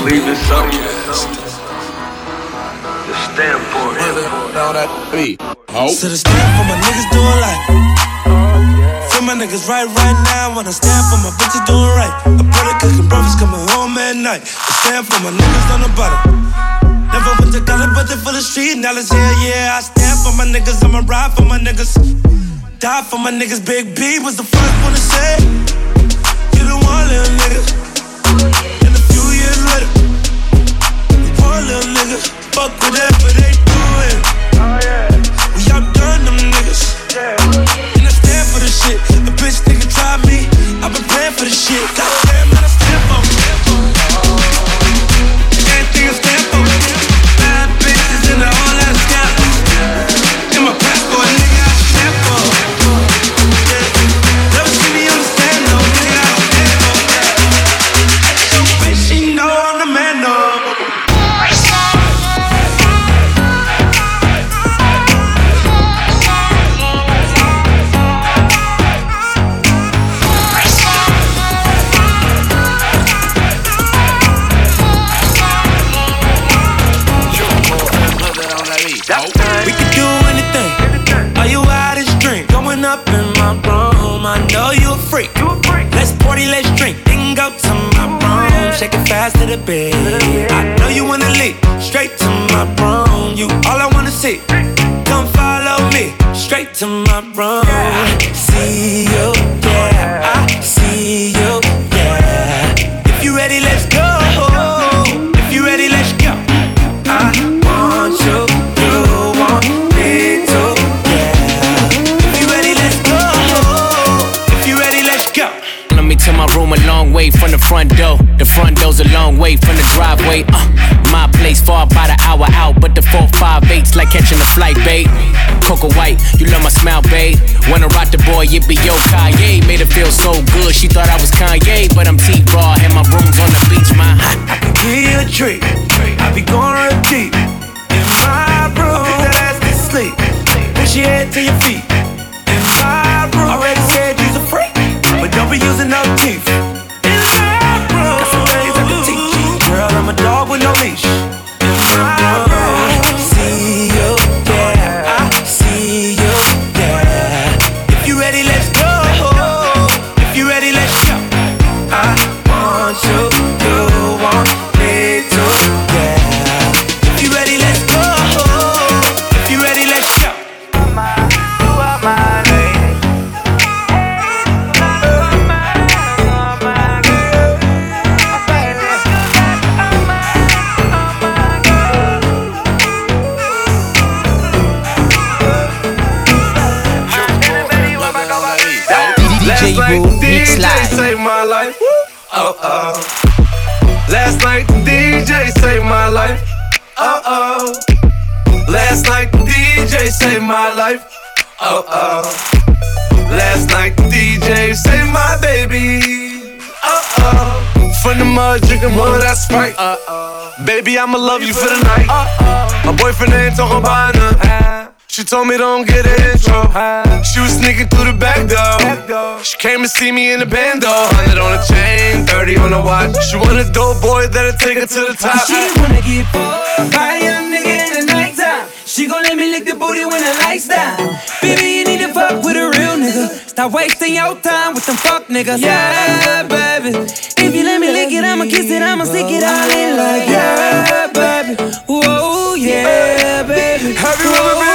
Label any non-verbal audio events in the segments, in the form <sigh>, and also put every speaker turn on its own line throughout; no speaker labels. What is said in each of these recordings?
believe in something, just stand for it.
That beat.
Oh. To the stand for my niggas doing life. Feel my niggas right right now when I stand for my bitches doing right. I brother cooking brothers coming home at night. I stand for my niggas on the bottom. Never went to college, but they full of street knowledge. Yeah, yeah. I stand for my niggas. I'ma ride for my niggas. Die for my niggas. Big B was the first one to say, You the one little nigga. Little nigga. Fuck whatever they doing. We outdone them niggas. Yeah. And I stand for the shit. A bitch nigga try me. I've been praying for the shit. Goddamn,
eight's like catching a flight, babe. Coco White, you love my smile, babe. Wanna rock the boy, it be yo Kanye. Made her feel so good, she thought I was Kanye, but I'm T-Raw and my room's on the beach, my.
I can give you a treat. I be going real deep in my room. Put that ass to sleep. Push your head to your feet. In my room. I already said you's a freak, but don't be using no teeth.
Oh oh. Last night the DJ saved my life. Oh oh. Last night the DJ saved my life. Oh oh. Last night the DJ saved my baby. Oh oh. From the mud, drinking mud, that's right. Uh oh. Baby, I'ma love you for the night. Uh oh. My boyfriend ain't talking about none. She told me don't get an intro. She was sneaking through the back door. She came to see me in the band though. 100 on the chain, 30 on the watch. She want a dope boy that'll take her to the top.
She wanna get fucked by a young nigga in the nighttime. She gon' let me lick the booty when the lights down. Baby, you need to fuck with a real nigga. Stop wasting your time with them fuck niggas. Yeah, baby. If you let me lick it, I'ma kiss it, I'ma stick it all in like yeah, baby. Whoa, yeah, baby.
Have you ever been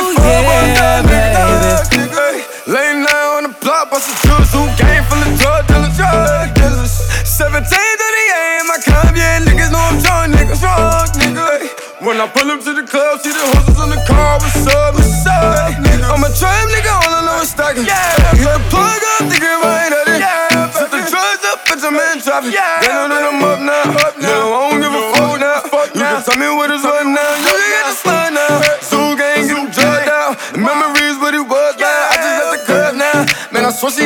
juice, game full of drug dealers, drug dealers. 17 to the aim, I come, yeah, niggas know I'm drunk, nigga, drunk, nigga. When I pull up to the club, see the horses on the car, what's up, what's up, nigga? I'm a trap nigga, all I know is stacking. Yeah, hit the plug up, it right at it. Yeah, set the drugs up, put them in traffic. Yeah, they know that I'm up now. Up now. I don't give a fuck now. Fuck you can tell me what is what now. You can get the slide now. Zoo gang, get them drugged out. Memories, what it was now. I just at the club now. Man, I swear she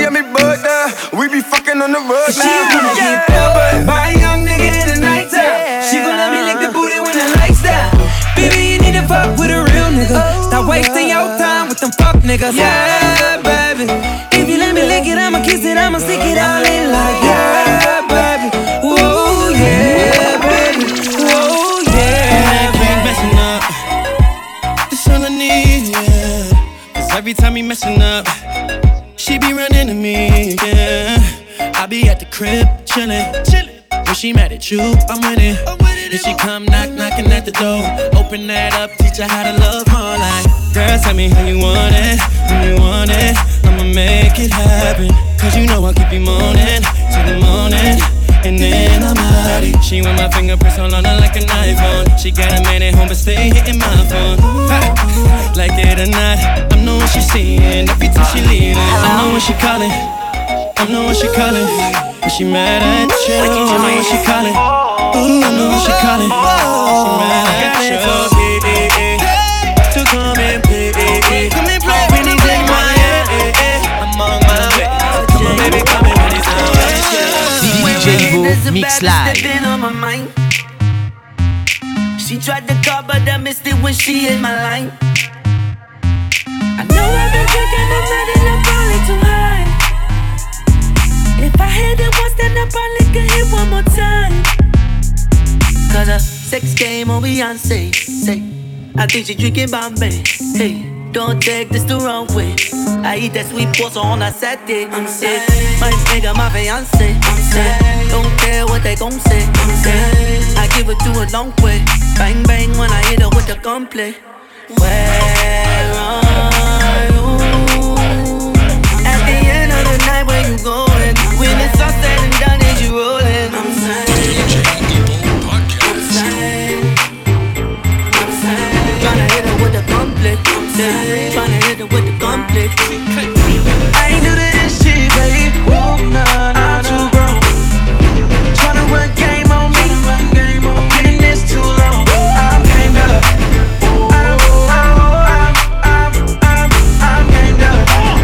nigga. Yeah, baby. If you let me lick it, I'ma kiss it, I'ma stick it all in like yeah, baby. Whoa, yeah, baby. Whoa, yeah. I ain't been messing up. That's all I need, yeah. Cause every time he messing up, she be running to me, yeah. I be at the
crib chilling, chilling. When she mad at you, I'm winning. I'm winning and she oh. come knock knocking at the door. Open that up, teach her how to love more like Girl, tell me how you want it, when you want it. I'ma make it happen. Cause you know I'll keep you moaning till the morning. And then I'm out She want my fingerprints all on her like an iPhone. She got a man at home, but stay hitting my phone. Like it or not, I'm knowing she's seeing every time she leaving. I know when she calling. I know when she calling. When she mad at you. I know when she calling. Ooh, I know when she calling. She mad at you.
DJ Evo Mix Live.
She tried to call, but I missed it when she hit my line. I know I've been drinking night and I'm probably too high. If I hit it once, then I probably can hit one more time. Cause a sex game on Beyonce. Say, I think she drinking Bombay. Hey, don't take this the wrong way. I eat that sweet pasta on a Saturday. I'm sick. My nigga, my fiance. I'm sick. Don't care what they gon' say. I'm sick. I give it to a long way. Bang bang when I hit her with the gunplay. Where are you? At the end of the night, where you going? When it's all said and done, is you rolling? I'm saying. I'm saying. Tryna hit her with the gunplay. I'm. Tryna hit her with the gunplay. I ain't new to this shit, babe. I'm too grown. Tryna run game on me. I've been in this too long. I'm gamed up. I'm, I'm, I'm, I'm, I'm gamed up. I'm,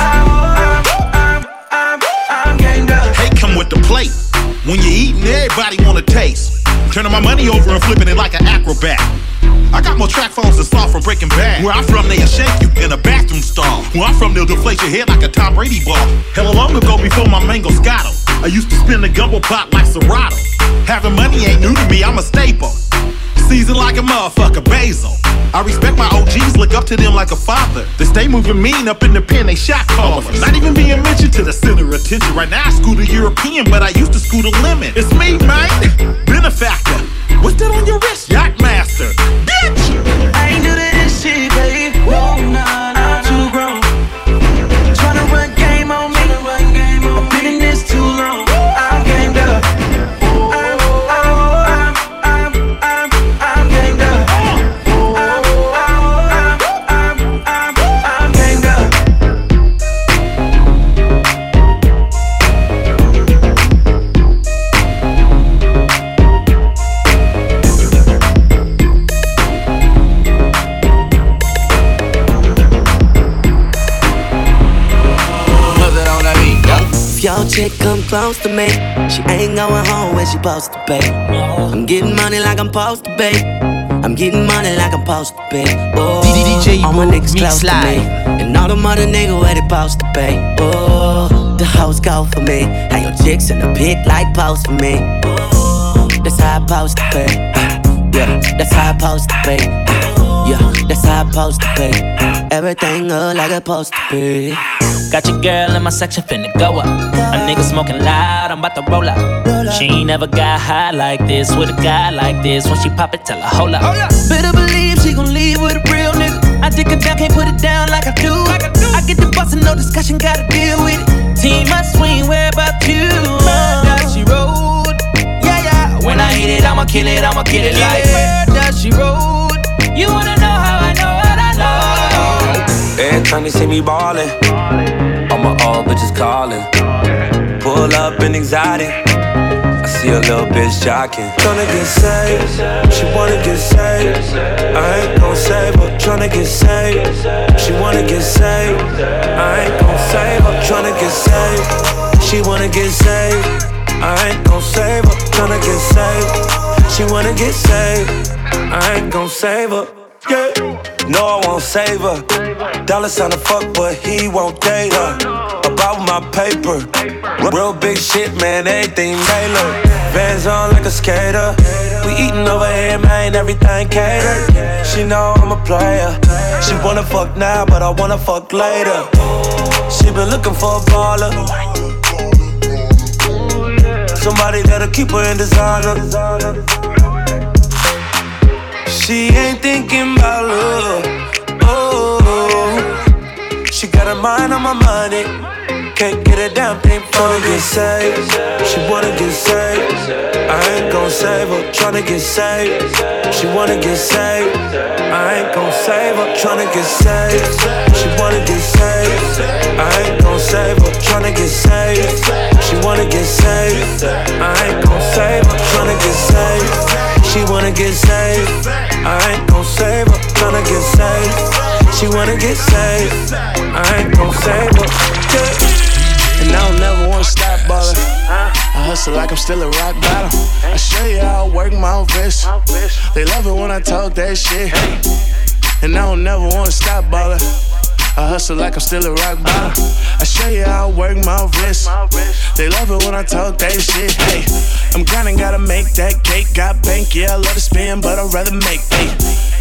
I'm, I'm, I'm, I'm gamed up.
Hey, come with the plate. When you're eating, everybody wanna taste. I'm turning my money over and flipping it like an acrobat. I got more track phones than Saul from Breaking Bad. Where I'm from, they'll shake you in a bathroom stall. Where I'm from, they'll deflate your head like a Tom Brady ball. Hell, long ago before my mango scotto, I used to spin the gumbo pot like Serato. Having money ain't new to me, I'm a staple. Seasoned like a motherfucker, basil. I respect my OGs, look up to them like a father. They stay moving mean up in the pen, they shot callers. Not even being mentioned to the center of attention. Right now, I school the European, but I used to school the lemon. It's me, man. <laughs> Benefactor. What's that on your wrist? Yacht master. Bitch!
Chick come close to me, she ain't going home when she supposed to be. I'm getting money like I'm supposed to be. I'm getting money like I'm supposed to be. Oh,
DJ
all my niggas close to me, and all the mother niggas where they supposed to be. Oh, the house go for me. How your chicks in the pit like post for me. Oh, that's how I supposed to be. Yeah, that's how I supposed to be. Yeah, that's how I'm supposed to be. Everything look like it's supposed to be.
Got your girl in my section finna go up. A nigga smoking loud, I'm about to roll up. She ain't never got high like this with a guy like this. When she pop it, tell her hold up.
Better believe she gon' leave with a real nigga. I dick her down, can't put it down like I do. I get the bus and no discussion, gotta deal with it. Team I swing, where about you? Murder, she rode. Yeah, yeah.
When I hit it, I'ma kill it, I'ma kill it like.
Murder, she rode. You wanna know how I know what I know?
Every time they see me ballin', all my old bitches callin'. Pull up in exotic. I see a little bitch jocking. Tryna get saved, she wanna get saved. I ain't gon' save her. Tryna get saved, she wanna get saved. I ain't gon' save her. Tryna get saved, she wanna get saved. I ain't gon' save her. Tryna get saved, she wanna get saved. I ain't gon' save her. Yeah. No, I won't save her. Dollar sign to fuck, but he won't date her. About my paper. Real big shit, man, everything tailored. Vans on like a skater. We eating over here, man, everything catered. She know I'm a player. She wanna fuck now, but I wanna fuck later. She been looking for a baller. Somebody that'll keep her in designer. She ain't thinking about love. Oh, she got her mind on my money. Can't get a damn thing from to get saved. She wanna get saved. I ain't gon' save her. Tryna get saved. She wanna get saved. I ain't gon' save her. Tryna get saved. She wanna get saved. I ain't gon' save her. Tryna get saved. She wanna get saved. I ain't gon' save her. Tryna get saved. She wanna get saved. I ain't gon' save her. Tryna get saved. She wanna get saved. I ain't gon' save her.
And I don't never wanna stop ballin'. I hustle like I'm still a rock bottom. I show you how I work my wrist. They love it when I talk that shit. And I don't never wanna stop ballin'. I hustle like I'm still a rock bottom. I show you how I work my wrist. They love it when I talk that shit. Hey, I'm grinding, gotta make that cake. Got bank, yeah, I love to spin, but I'd rather make. Hey,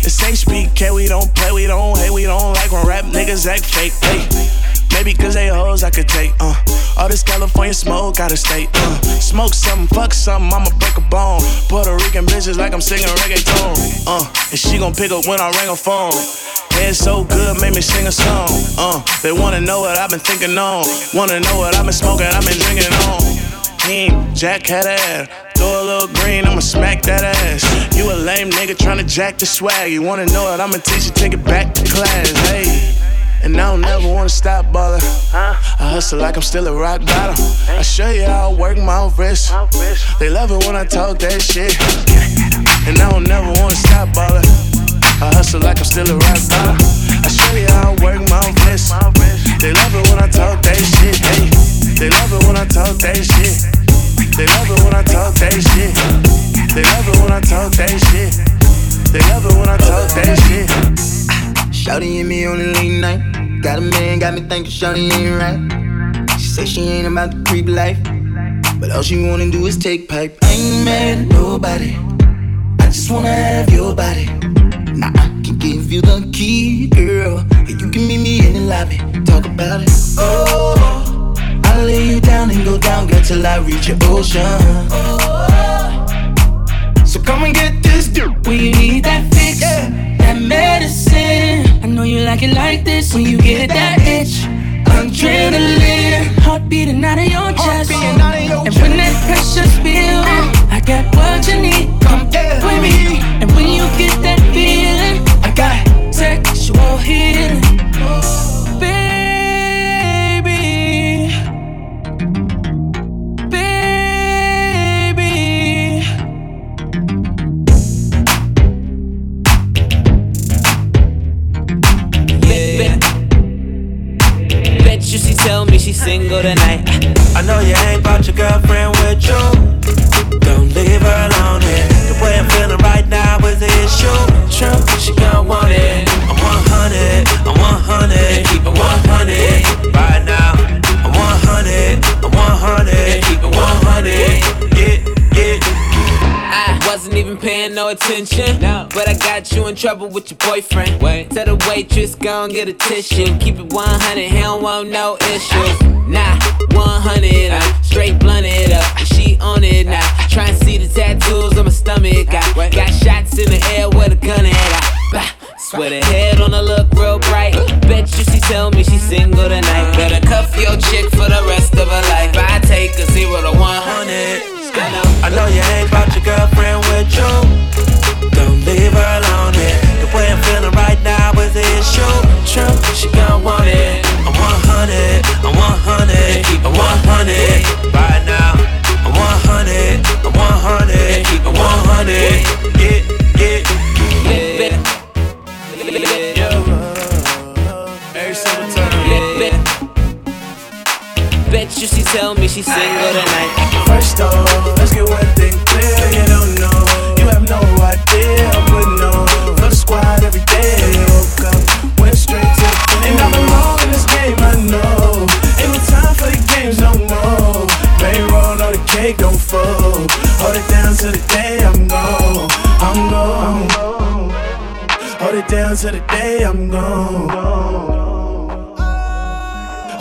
it's HBK, we don't play, we don't hate, we don't like when rap niggas act fake. Hey. Maybe cause they hoes I could take, uh. All this California smoke gotta stay, uh. Smoke something, fuck something, I'ma break a bone. Puerto Rican bitches like I'm singing reggaeton, uh. And she gon' pick up when I ring her phone. Head so good, make me sing a song, uh. They wanna know what I've been thinking on. Wanna know what I've been smoking, I've been drinking on. Team, Jack had ass. Throw a little green, I'ma smack that ass. You a lame nigga tryna jack the swag. You wanna know what I'ma teach you, take it back to class, hey. And I don't never wanna stop ballin'. I hustle like I'm still a rock bottom. I show you how I work my wrist. They love it when I talk that shit. And I don't never wanna stop ballin'. I hustle like I'm still a rock bottom. I show you how I work my wrist. They love it when I talk that shit. Hey, they love it when I talk that shit. They love it when I talk that shit. They love it when I talk that shit. They love it when I talk that shit.
Shouty and me on the late night. Got a man, got me thinking Shawty ain't right. She say she ain't about the creep life. But all she wanna do is take pipe. I ain't mad at nobody. I just wanna have your body. Now I can give you the key, girl. And you can meet me in the lobby. Talk about it. Oh, I'll lay you down and go down, girl, till I reach your ocean. Oh, So come and get this dude.
When you need that fix, that medicine. I know you like it like this when you get that itch. Adrenaline, heart beating out of your chest. and when that
trouble with your boyfriend. Wait. Tell the waitress, go and get a tissue. Keep it 100, he don't want no issues. Nah, 100, I'm straight blunted up. And she on it now. Try and see the tattoos on my stomach. I got shots in the air with a gun at. I, bah, swear the head on her look real bright. Bet you she tell me she's single tonight. Better cuff your chick for the rest of her life. I take a zero to 100.
I know you ain't brought your girlfriend with you. Don't leave her alone here. The way I'm feeling right now is the issue. True, she gon' want it. I'm 100, I'm 100, keep it 100 right now. I'm 100, I'm 100, keep it 100. Yeah, yeah.
Every single time.
Bet you she tell me she's single tonight.
First off, let's get one thing clear. You don't know, To the day I'm gone. I'm gone. Hold it down to the day I'm gone.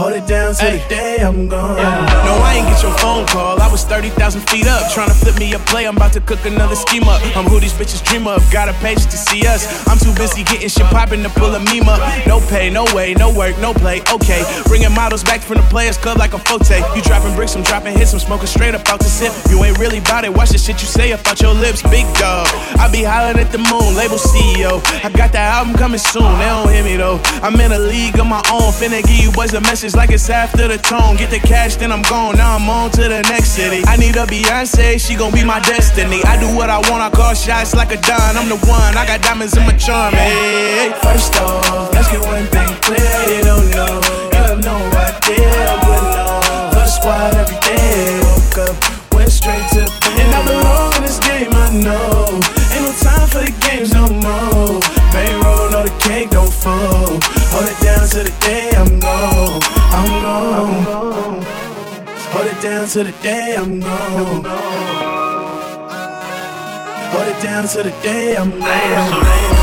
Hold it down till the day I'm gone.
No, I ain't get your phone call. I was 30,000 feet up. Trying to flip me a play. I'm about to cook another scheme up. I'm who these bitches dream of. Got a page to see us. I'm too busy getting shit poppin' to pull a meme up. No pay, no way, no work, no play. Okay. Bringing models back from the Players Club like a phote. You dropping bricks, I'm dropping hits. I'm smoking straight up out the sip. You ain't really bout it. Watch the shit you say about your lips. Big dog. I be hollering at the moon. Label CEO. I got that album coming soon. They don't hear me though. I'm in a league of my own. Finna give you boys a message like it's after the tone. Get the cash, then I'm gone. Now I'm on to the next city. I need a Beyonce, she gon' be my destiny. I do what I want, I call shots like a Don. I'm the one, I got diamonds in my charm. Hey,
first off, let's get one thing clear. You don't know, you have no idea. I'm putting on squad every day. Woke up, went straight to bed. And I belong in this game, I know. Ain't no time for the games no more. Payroll, no the cake don't fall. Hold it down to the day I'm down to the day I'm gone. Hold it down to the day I'm gone.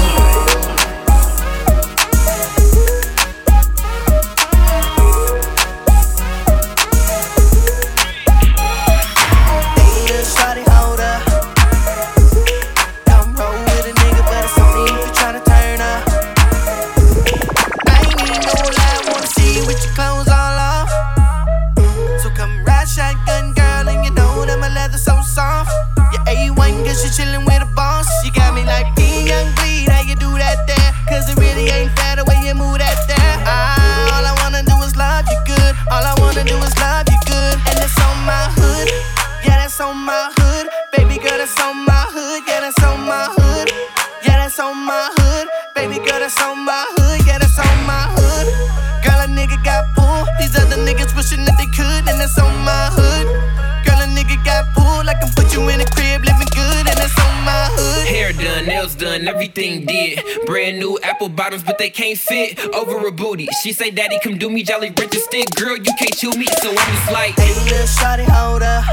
Bottoms, but they can't fit over a booty. She say, Daddy, come do me, Jolly Rancher stick. Girl, you can't chew me, so I'm just like,
Hey, little shawty, hold up.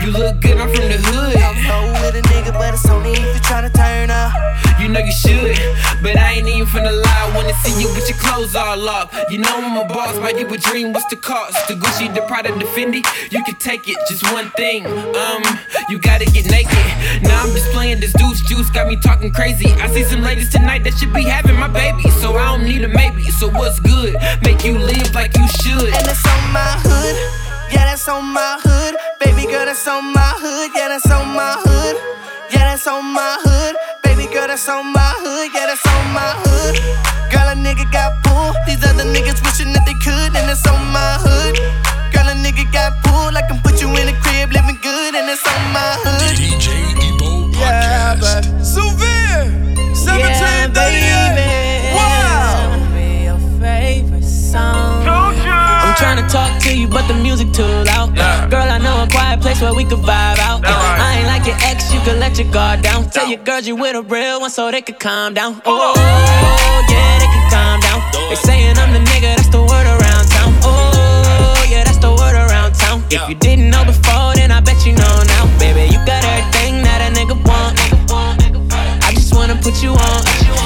You look good, I'm from the hood.
I'm with a nigga, but it's only if you tryna turn up.
You know you should, but I ain't even finna lie. Wanna see you with your clothes all off. You know I'm a boss, buy you a dream. What's the cost? The Gucci, the Prada, the Fendi. You can take it, just one thing. Um, you gotta get naked. Now I'm just playing this deuce juice, got me talking crazy. I see some ladies tonight that should be having my baby, so I don't need a maybe. So what's good? Make you live like you should.
And that's on my hood. Yeah, that's on my hood. Baby girl, that's on my hood. Yeah, that's on my hood. Yeah, that's on my hood Baby girl, that's on my hood, yeah, that's on my hood. Girl, a nigga got pulled. These other niggas wishing that they could, and it's on my hood. Girl, a nigga got pulled. I can put you in a crib, living good, and it's on my hood.
DJ Ebo
Yeah, but Suvir,
To talk to you, but the music too loud. Yeah. Girl, I know a quiet place where we could vibe out. Right. I ain't like your ex, you can let your guard down. Tell your girls you with a real one so they could calm down. Oh, yeah, they can calm down. They saying I'm the nigga, that's the word around town. Oh, yeah, that's the word around town. If you didn't know before, then I bet you know now. Baby, you got everything that a nigga want. I just wanna put you on.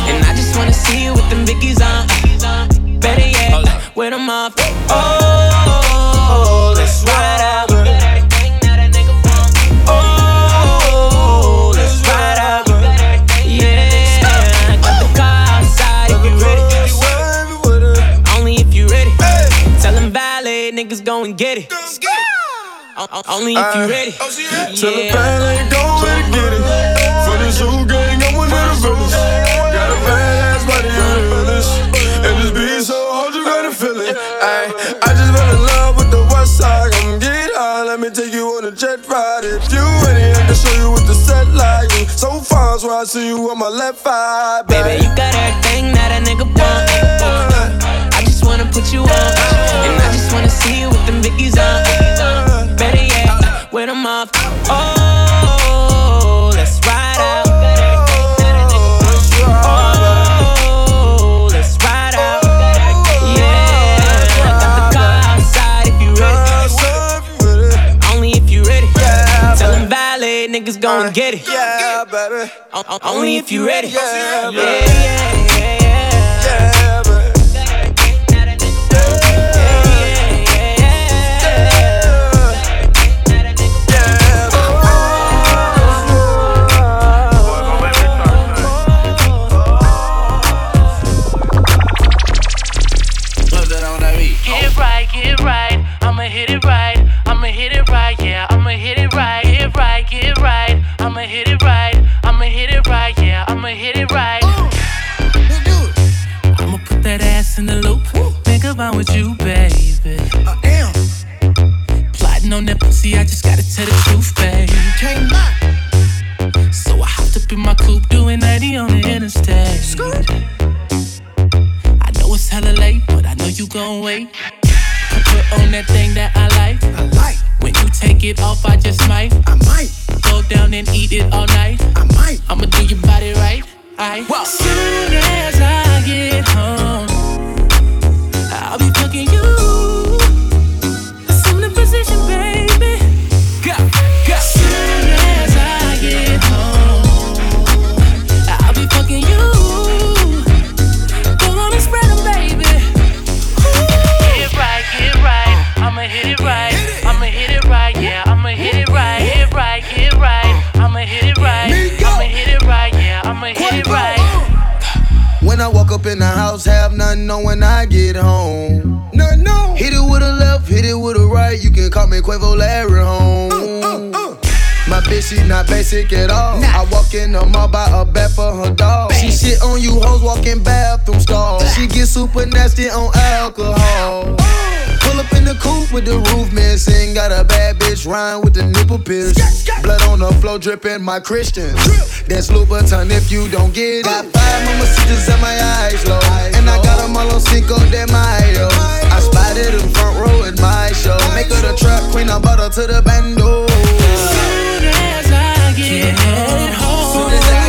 And I just wanna see you with them biggies on. Better yet, with them off. Oh, Only if you ready.
Oh, yeah. Tell the band ain't go and get it. For the zoo gang, I'm one of the villains. Got a badass body on the village. And this beat so hard, you gotta feel it. Ay, I just fell in love with the west side. Come get high, let me take you on a jet ride. If you ready, I can show you what the set like. So far, so I see you on my left eye.
Baby, you got everything that a nigga want. Yeah. I just wanna put you on. And I just wanna see you with them biggies on. With them off. Oh, let's ride out. Oh, let's ride out. Yeah, I got the car outside if you ready. Only if you ready. Tell them valet niggas go and get it.
Yeah, baby.
Only if you ready.
Yeah,
yeah, I'ma
hit it
right. I'ma hit it right, yeah, I'ma hit it right. Ooh, I'ma put that ass in the loop. Ooh. Think about with you, baby. I am. Plotting on that pussy, I just gotta tell the truth, baby. Can't lie. So I hopped up in my coupe, doing 90 on the interstate. Scoot. I know it's hella late, but I know you gon' wait. Put on
that thing that I like. I like. When you take it off, I just might. I might down and eat it all night. I might. I'ma do your body right. I. Well. Soon as I
get home, walk up in the house, have nothing on when I get home. No, no. Hit it with a left, hit it with a right. You can call me Quavo Larry Holmes. My bitch, she not basic at all. I walk in the mall, buy a bed for her dog. She shit on you hoes, walking bathroom stalls. She get super nasty on alcohol. Pull up in the coupe with the roof missing. Got a bad bitch rhyme with the nipple pierced. Blood on the floor dripping, my Christian. That's Louboutin if you don't get it. Got five mamacitas at my eyes low. And I got them all on Cinco de Mayo. I spotted them front row at my show. Make her the trap queen, I bought her to the bando.
Soon as I get home,
Soon as I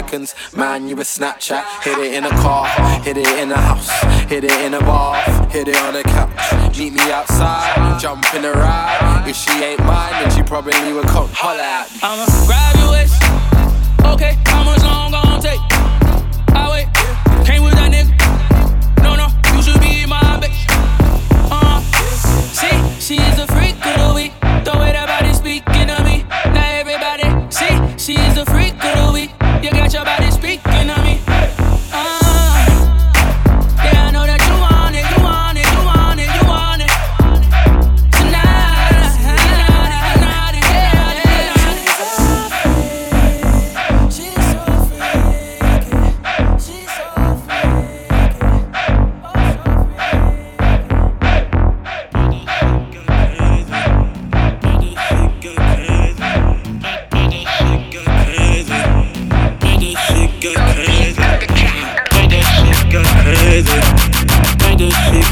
seconds, man, you a Snapchat. Hit it in a car, hit it in a house, hit it in a bath, hit it on a couch. Meet me outside, jump in a ride. If she ain't mine, then she probably would come holler at me.
I'ma grab your waist. Okay, how much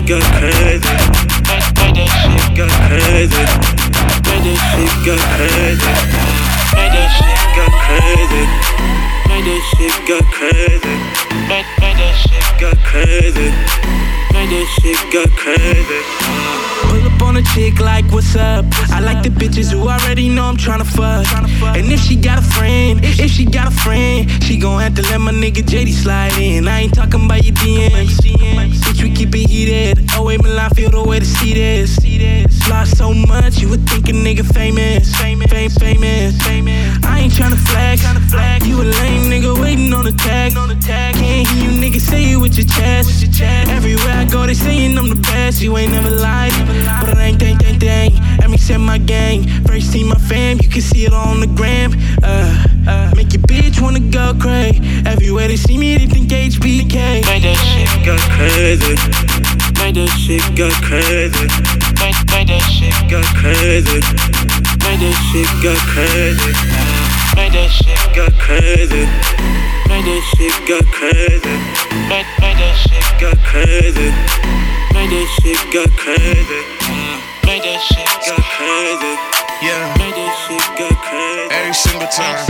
got
crazy. Made that shit got crazy. Made that shit got crazy. Made that shit got crazy. Made that shit got crazy. Made that shit got crazy. That shit got crazy.
Pull up on a chick like, what's up? I like the bitches who already know I'm tryna fuck. And if she got a friend, if she got a friend, she gon' have to let my nigga JD slide in. I ain't talking about your DMs. We keep it heated. Oh, wait, Milan, feel the way to see this. Lost so much, you would think a nigga famous. Famous, fame, famous, famous. I ain't tryna flex. You a lame nigga waiting on the tag. Can't hear you niggas say it with your chest. Everywhere I go, they saying I'm the best. You ain't never lied. But it ain't dang, dang, dang. Makes it my gang. First team, my fam, you can see it on the gram. Uh, uh, make your bitch wanna go crazy. Everywhere they see me, they think HBK. Make that shit go crazy. Make that shit go crazy. Make, make that shit go crazy. Make that shit go crazy. Make that shit go crazy. Make that shit go crazy. Make, make that shit go crazy. Make that shit go crazy. Make that shit go crazy.
Yeah.
Make that shit go crazy.
Every single time.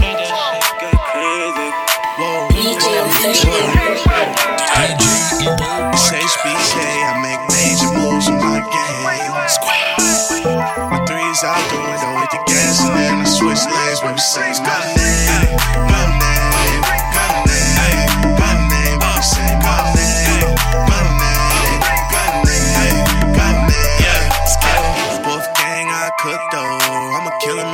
Threes out the window with the gas, and then I switch lanes, baby. Say my name, my name, my name, my name, baby. Say my name, my name, my name, my name. Yeah, Wolf gang, I cook though. I'ma kill him,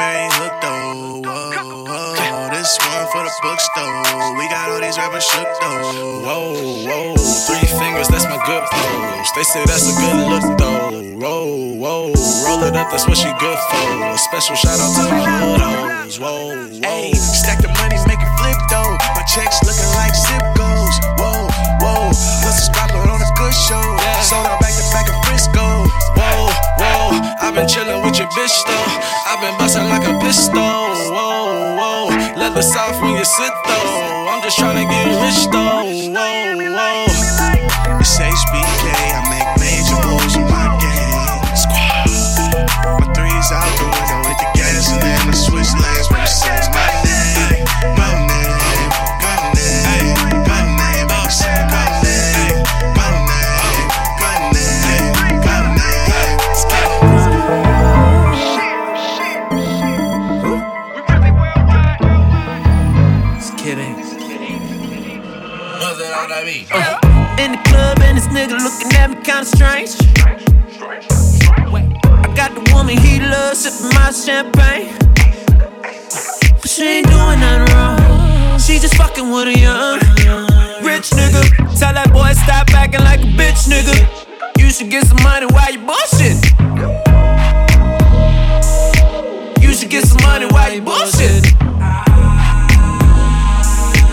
though. Whoa, whoa, this one for the bookstore. We got all these rappers shook though.
Whoa, whoa, three fingers, that's my good pose. They say that's a good look though. Whoa, whoa, roll it up, that's what she good for. A special shout out to my hood hoes. Whoa, whoa.
Stack the money, make it flip though. My checks looking like zip goes. Whoa, whoa, what's rapper on a good show? Sold out back to back in Frisco.
Whoa, whoa, I've been chillin' with your bitch though. I've been bustin' like a pistol. Whoa, whoa, leather soft when you sit though. I'm just tryna get rich though.
Kinda strange. I got the woman he loves sipping my champagne. But she ain't doing nothing wrong. She just fucking with a young rich nigga. Tell that boy stop acting like a bitch nigga. You should get some money while you bullshit. You should get some money while you bullshit.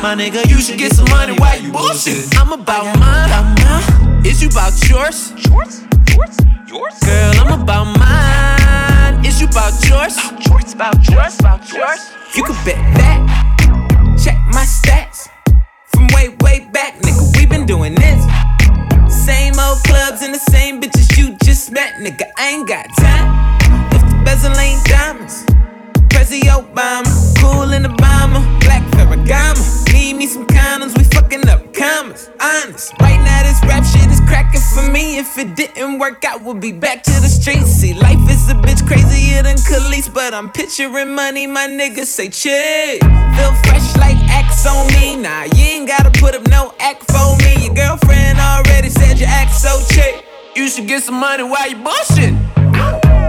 My nigga, you should get some money while you bullshit. I'm about mine. Is you about yours? Yours? Yours? Yours? Girl, I'm about mine. Is you about yours? About Yours? About yours? About yours? You can bet that. Check my stats. From way, way back, nigga, we been doing this. Same old clubs and the same bitches you just met, nigga. I ain't got time. If the bezel ain't diamonds. Prezi Obama, cool in the bomber, black Ferragamo. Need me some condoms, we fucking up commas. Honest, right now this rap shit is cracking for me. If it didn't work out, we'll be back to the streets. See, life is a bitch crazier than Khalees, but I'm picturing money. My niggas say chill. Feel fresh like Axe on me. Nah, you ain't gotta put up no act for me. Your girlfriend already said you act so chick. You should get some money while you bullshit.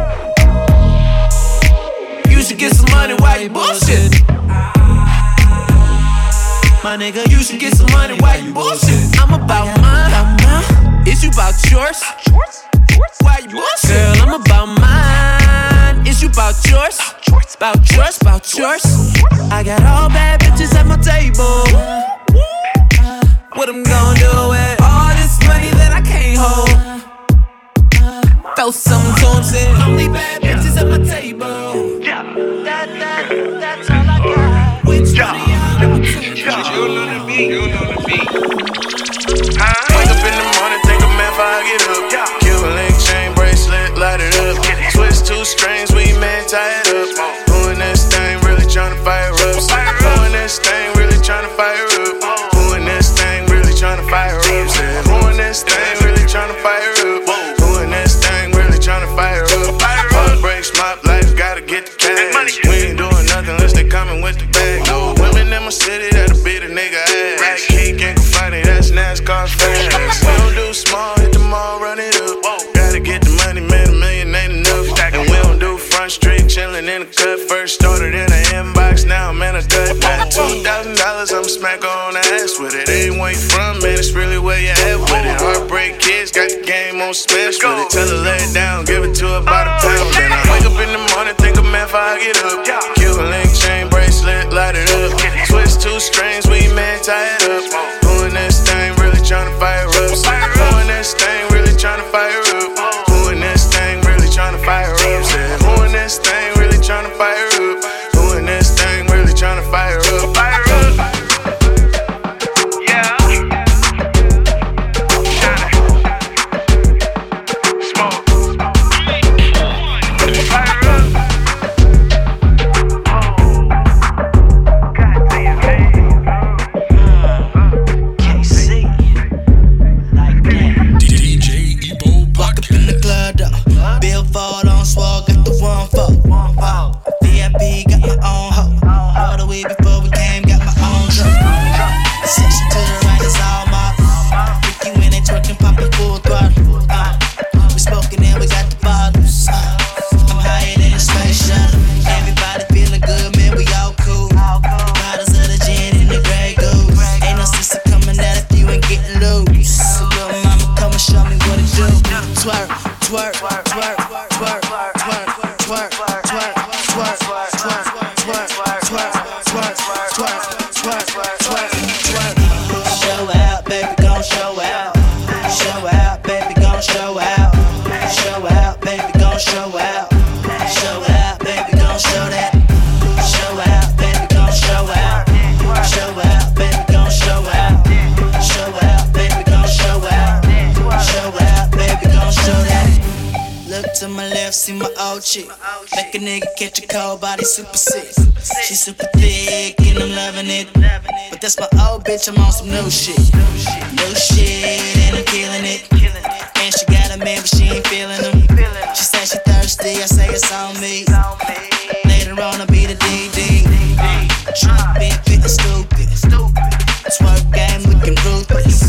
Nigga, you should get some money while you bullshit. I'm about mine. Is you about yours? Why you bullshit? Girl, I'm about mine. Is you about yours? About yours, about yours. I got all bad bitches at my table. What I'm gonna do with all this money that I can't hold? Throw some to say only bad bitches at my table.
You know the beat, you know the beat. Wake up in the man gon' smash with it. Tell her lay it down, give it to her by the oh, pound. Then I wake up in the morning,
think of man, if I get up.
my old chick. Make a nigga catch a cold body, super sick. She super thick and I'm loving it. But that's my old bitch, I'm on some new shit. New shit and I'm killing it. And she got a man, but she ain't feeling him. She said she thirsty, I say it's on me. Later on, I'll be the DD. Trippin', bitch, stupid. Twerk game looking ruthless.